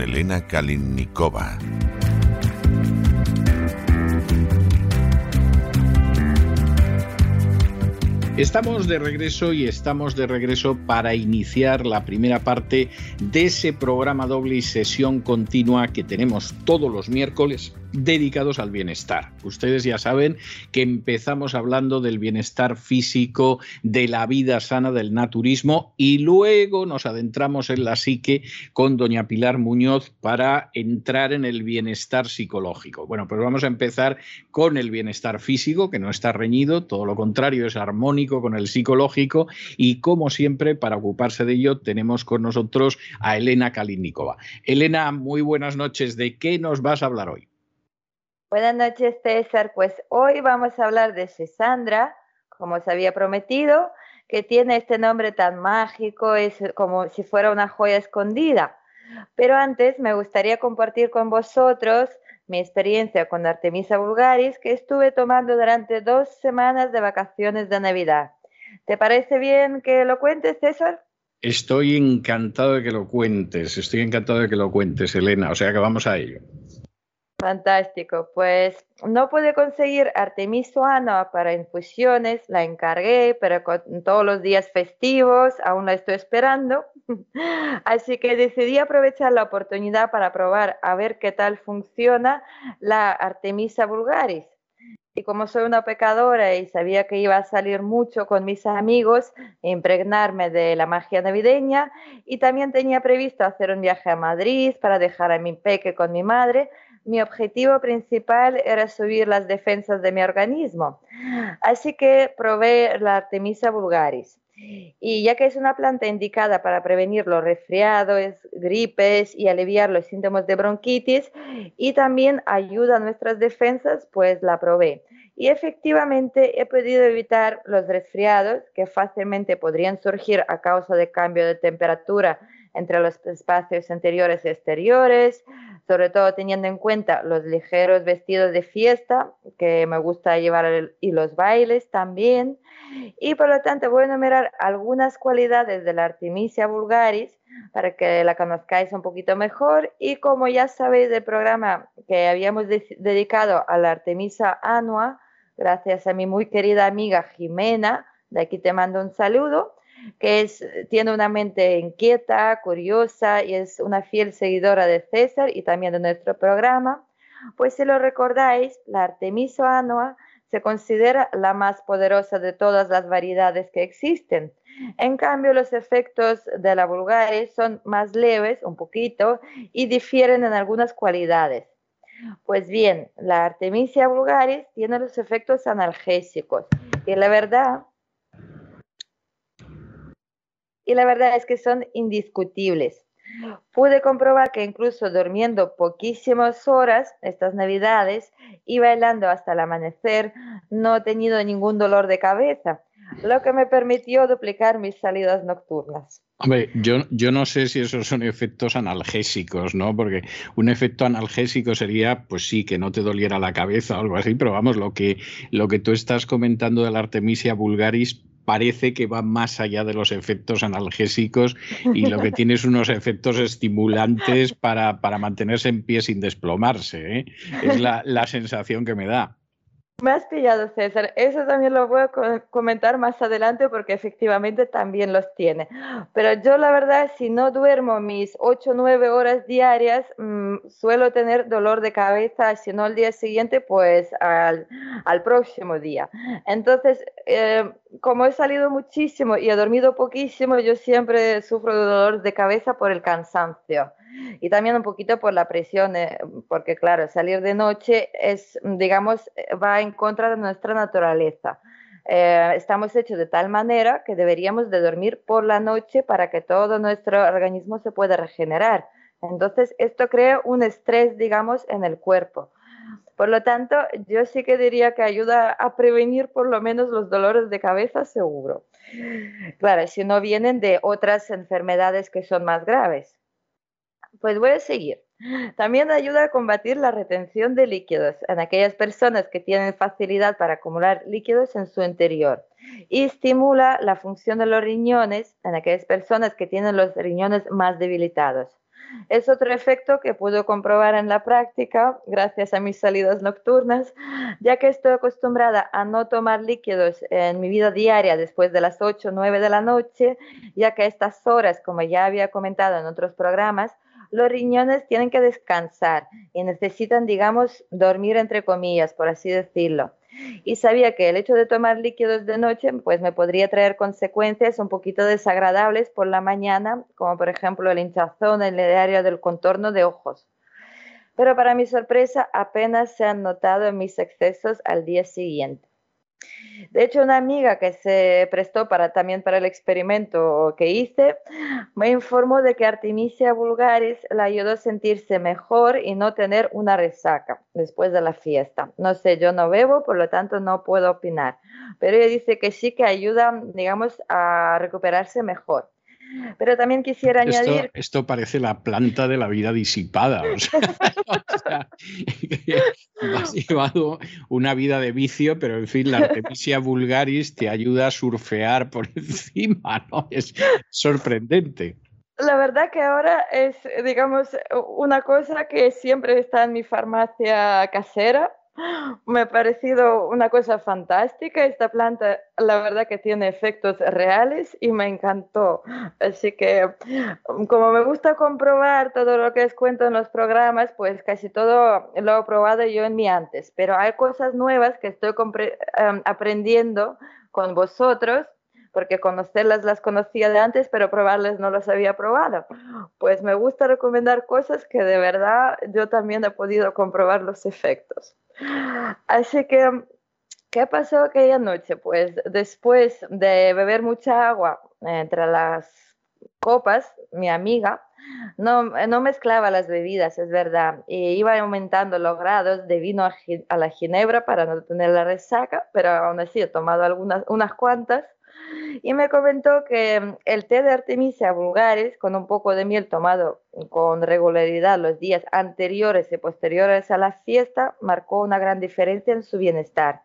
Elena Kalinnikova. Estamos de regreso y estamos de regreso para iniciar la primera parte de ese programa doble y sesión continua que tenemos todos los miércoles dedicados al bienestar. Ustedes ya saben que empezamos hablando del bienestar físico, de la vida sana, del naturismo y luego nos adentramos en la psique con doña Pilar Muñoz para entrar en el bienestar psicológico. Bueno, pues vamos a empezar con el bienestar físico, que no está reñido, todo lo contrario, es armónico con el psicológico y como siempre, para ocuparse de ello, tenemos con nosotros a Elena Kalinikova. Elena, muy buenas noches. ¿De qué nos vas a hablar hoy? Buenas noches, César. Pues hoy vamos a hablar de Sesandra, como os había prometido, que tiene este nombre tan mágico, es como si fuera una joya escondida. Pero antes me gustaría compartir con vosotros mi experiencia con Artemisa vulgaris que estuve tomando durante dos semanas de vacaciones de Navidad. ¿Te parece bien que lo cuentes, César? Estoy encantado de que lo cuentes, estoy encantado de que lo cuentes, Elena, o sea que vamos a ello. Fantástico. Pues no pude conseguir Artemisuana para infusiones, la encargué, pero con todos los días festivos aún la estoy esperando. Así que decidí aprovechar la oportunidad para probar a ver qué tal funciona la Artemisa vulgaris. Y como soy una pecadora y sabía que iba a salir mucho con mis amigos, impregnarme de la magia navideña y también tenía previsto hacer un viaje a Madrid para dejar a mi peque con mi madre, mi objetivo principal era subir las defensas de mi organismo. Así que probé la Artemisa vulgaris. Y ya que es una planta indicada para prevenir los resfriados, gripes y aliviar los síntomas de bronquitis y también ayuda a nuestras defensas, pues la probé. Y efectivamente he podido evitar los resfriados que fácilmente podrían surgir a causa de cambio de temperatura entre los espacios interiores y exteriores, sobre todo teniendo en cuenta los ligeros vestidos de fiesta que me gusta llevar y los bailes también. Y por lo tanto voy a enumerar algunas cualidades de la Artemisia vulgaris para que la conozcáis un poquito mejor. Y como ya sabéis del programa que habíamos dedicado a la Artemisa annua, gracias a mi muy querida amiga Jimena, de aquí te mando un saludo, que es, tiene una mente inquieta, curiosa y es una fiel seguidora de César y también de nuestro programa, pues si lo recordáis, la Artemisa annua se considera la más poderosa de todas las variedades que existen. En cambio, los efectos de la vulgaris son más leves, un poquito, y difieren en algunas cualidades. Pues bien, la Artemisia vulgaris tiene los efectos analgésicos y la verdad y la verdad es que son indiscutibles. Pude comprobar que incluso durmiendo poquísimas horas estas navidades y bailando hasta el amanecer no he tenido ningún dolor de cabeza, lo que me permitió duplicar mis salidas nocturnas. Hombre, yo, no sé si esos son efectos analgésicos, ¿no? Porque un efecto analgésico sería, pues sí, que no te doliera la cabeza o algo así, pero vamos, lo que, lo que tú estás comentando de la Artemisia vulgaris parece que va más allá de los efectos analgésicos y lo que tiene es unos efectos estimulantes para, mantenerse en pie sin desplomarse. ¿eh? Es la, sensación que me da. Me has pillado, César. Eso también lo voy a comentar más adelante porque efectivamente también los tiene. Pero yo la verdad, si no duermo mis 8 o 9 horas diarias, mm, suelo tener dolor de cabeza, si no al día siguiente, pues al, próximo día. Entonces, eh, como he salido muchísimo y he dormido poquísimo, yo siempre sufro de dolor de cabeza por el cansancio y también un poquito por la presión, eh, porque claro, salir de noche es, digamos, va en contra de nuestra naturaleza. Eh, estamos hechos de tal manera que deberíamos de dormir por la noche para que todo nuestro organismo se pueda regenerar. Entonces, esto crea un estrés, digamos, en el cuerpo. Por lo tanto, yo sí que diría que ayuda a prevenir por lo menos los dolores de cabeza, seguro. Claro, si no vienen de otras enfermedades que son más graves. Pues voy a seguir. También ayuda a combatir la retención de líquidos en aquellas personas que tienen facilidad para acumular líquidos en su interior y estimula la función de los riñones en aquellas personas que tienen los riñones más debilitados. Es otro efecto que puedo comprobar en la práctica gracias a mis salidas nocturnas, ya que estoy acostumbrada a no tomar líquidos en mi vida diaria después de las 8 o 9 de la noche, ya que a estas horas, como ya había comentado en otros programas, los riñones tienen que descansar y necesitan, digamos, dormir entre comillas, por así decirlo. Y sabía que el hecho de tomar líquidos de noche, pues me podría traer consecuencias un poquito desagradables por la mañana, como por ejemplo el hinchazón en el área del contorno de ojos. Pero para mi sorpresa, apenas se han notado mis excesos al día siguiente. De hecho, una amiga que se prestó para, también para el experimento que hice, me informó de que Artemisia vulgaris la ayudó a sentirse mejor y no tener una resaca después de la fiesta. No sé, yo no bebo, por lo tanto no puedo opinar, pero ella dice que sí que ayuda, digamos, a recuperarse mejor. Pero también quisiera añadir... Esto parece la planta de la vida disipada. O sea, has llevado una vida de vicio, pero en fin, la Artemisia vulgaris te ayuda a surfear por encima, ¿no? Es sorprendente. La verdad que ahora es, digamos, una cosa que siempre está en mi farmacia casera me ha parecido una cosa fantástica. Esta planta, la verdad que tiene efectos reales y me encantó. Así que, como me gusta comprobar todo lo que les cuento en los programas, pues casi todo lo he probado yo en mi antes. Pero hay cosas nuevas que estoy em, aprendiendo con vosotros porque conocerlas las conocía de antes, pero probarlas no las había probado. Pues me gusta recomendar cosas que de verdad yo también he podido comprobar los efectos. Así que, ¿qué pasó aquella noche? Pues después de beber mucha agua entre las copas, mi amiga no, no mezclaba las bebidas, es verdad, y iba aumentando los grados de vino a, la ginebra para no tener la resaca, pero aún así he tomado algunas, unas cuantas y me comentó que el té de Artemisia vulgaris con un poco de miel tomado con regularidad los días anteriores y posteriores a la fiesta marcó una gran diferencia en su bienestar.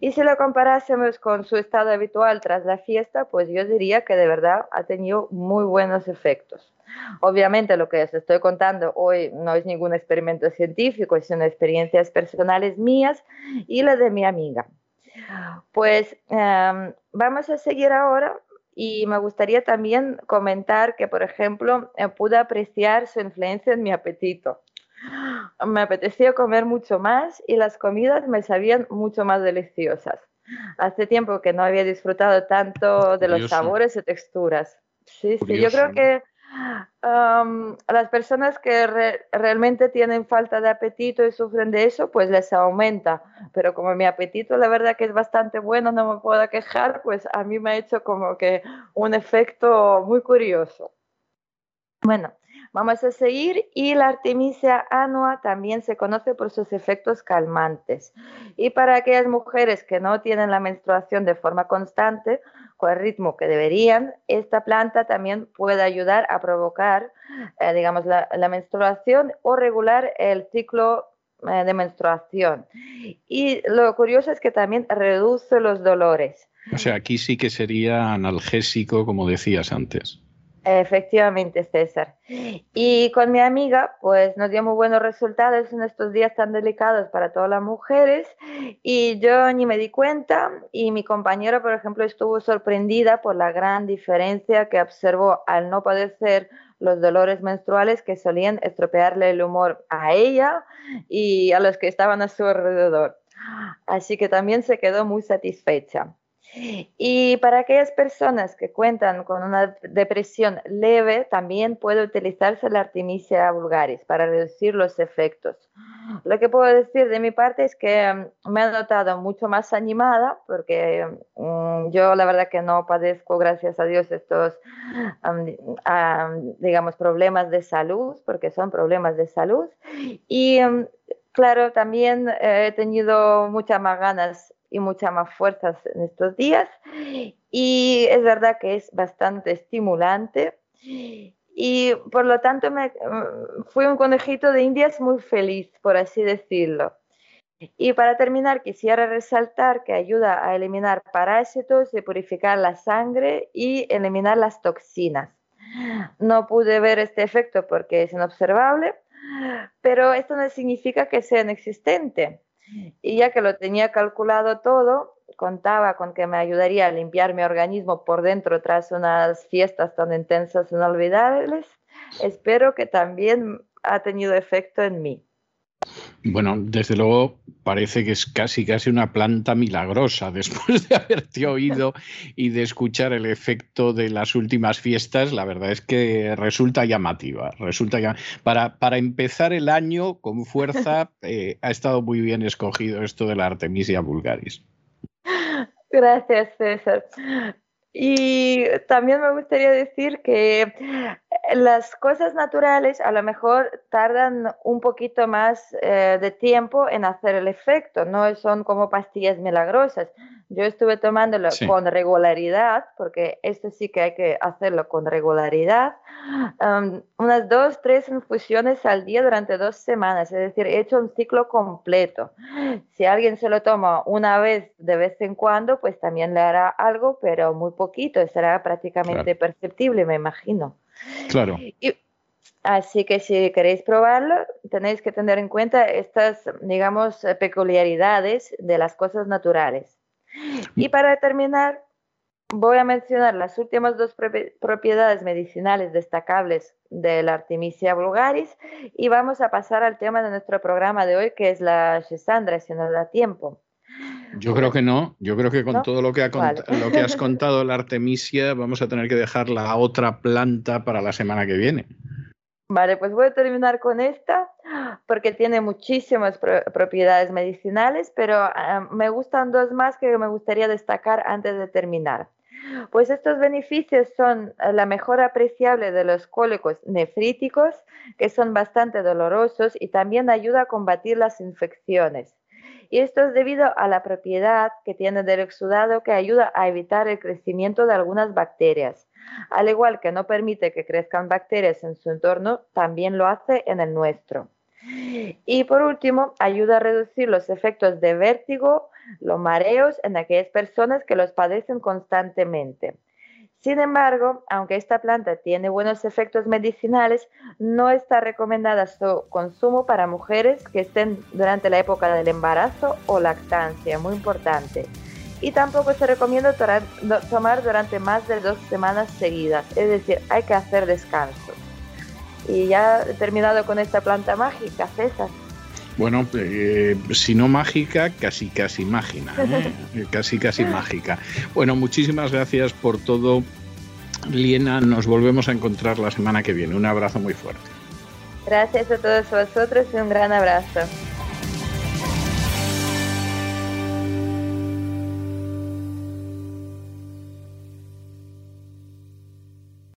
Y si lo comparásemos con su estado habitual tras la fiesta, pues yo diría que de verdad ha tenido muy buenos efectos. Obviamente lo que os estoy contando hoy no es ningún experimento científico, son experiencias personales mías y la de mi amiga. Pues em, vamos a seguir ahora y me gustaría también comentar que, por ejemplo, eh, pude apreciar su influencia en mi apetito. Me apetecía comer mucho más y las comidas me sabían mucho más deliciosas. Hace tiempo que no había disfrutado tanto de los sabores y texturas. Sí, sí, yo creo que a las personas que realmente tienen falta de apetito y sufren de eso, pues les aumenta. Pero como mi apetito, la verdad que es bastante bueno, no me puedo quejar, pues a mí me ha hecho como que un efecto muy curioso. Bueno, vamos a seguir y la artemisia annua también se conoce por sus efectos calmantes. Y para aquellas mujeres que no tienen la menstruación de forma constante, con el ritmo que deberían, esta planta también puede ayudar a provocar, eh, digamos, la, menstruación o regular el ciclo eh, de menstruación. Y lo curioso es que también reduce los dolores. O sea, aquí sí que sería analgésico, como decías antes. Efectivamente, César. Y con mi amiga, pues nos dio muy buenos resultados en estos días tan delicados para todas las mujeres y yo ni me di cuenta y mi compañera, por ejemplo, estuvo sorprendida por la gran diferencia que observó al no padecer los dolores menstruales que solían estropearle el humor a ella y a los que estaban a su alrededor. Así que también se quedó muy satisfecha. Y para aquellas personas que cuentan con una depresión leve, también puede utilizarse la Artemisia vulgaris para reducir los efectos. Lo que puedo decir de mi parte es que mm, me he notado mucho más animada porque mm, yo la verdad que no padezco, gracias a Dios, estos, digamos, problemas de salud, porque son problemas de salud. Y mm, claro, también he tenido muchas más ganas y muchas más fuerzas en estos días. Y es verdad que es bastante estimulante. Y por lo tanto me, mm, fui un conejito de indias muy feliz, por así decirlo. Y para terminar, quisiera resaltar que ayuda a eliminar parásitos y purificar la sangre y eliminar las toxinas. No pude ver este efecto porque es inobservable, pero esto no significa que sea inexistente. Y ya que lo tenía calculado todo, contaba con que me ayudaría a limpiar mi organismo por dentro tras unas fiestas tan intensas e inolvidables. Espero que también ha tenido efecto en mí. Bueno, desde luego parece que es casi casi una planta milagrosa después de haberte oído y de escuchar el efecto de las últimas fiestas. La verdad es que resulta llamativa. Resulta para, para empezar el año con fuerza eh, ha estado muy bien escogido esto de la Artemisia vulgaris. Gracias, César. Y también me gustaría decir que las cosas naturales a lo mejor tardan un poquito más eh, de tiempo en hacer el efecto, no son como pastillas milagrosas. Yo estuve tomándolo con regularidad, porque esto sí que hay que hacerlo con regularidad, unas dos, tres infusiones al día durante dos semanas, es decir, he hecho un ciclo completo. Si alguien se lo toma una vez de vez en cuando, pues también le hará algo, pero muy poquito, será prácticamente perceptible, me imagino. Claro. así que si queréis probarlo, tenéis que tener en cuenta estas, digamos, peculiaridades de las cosas naturales. Y para terminar, voy a mencionar las últimas dos propiedades medicinales destacables de la Artemisia vulgaris y vamos a pasar al tema de nuestro programa de hoy, que es la Shisandra, si nos da tiempo. Yo creo que no. Yo creo que con todo lo que, lo que has contado la Artemisia vamos a tener que dejar la otra planta para la semana que viene. Vale, pues voy a terminar con esta porque tiene muchísimas propiedades medicinales, pero ah, me gustan dos más que me gustaría destacar antes de terminar. Pues estos beneficios son eh, la mejora apreciable de los cólicos nefríticos, que son bastante dolorosos, y también ayuda a combatir las infecciones. Y esto es debido a la propiedad que tiene del exudado que ayuda a evitar el crecimiento de algunas bacterias. Al igual que no permite que crezcan bacterias en su entorno, también lo hace en el nuestro. Y por último, ayuda a reducir los efectos de vértigo, los mareos en aquellas personas que los padecen constantemente. Sin embargo, aunque esta planta tiene buenos efectos medicinales, no está recomendada su consumo para mujeres que estén durante la época del embarazo o lactancia, muy importante. Y tampoco se recomienda tomar durante más de dos semanas seguidas, es decir, hay que hacer descansos. Y ya terminado con esta planta mágica, César. Bueno, eh, si no mágica, casi casi mágica, ¿eh? casi casi mágica. Bueno, muchísimas gracias por todo, Liena. Nos volvemos a encontrar la semana que viene. Un abrazo muy fuerte. Gracias a todos vosotros y un gran abrazo.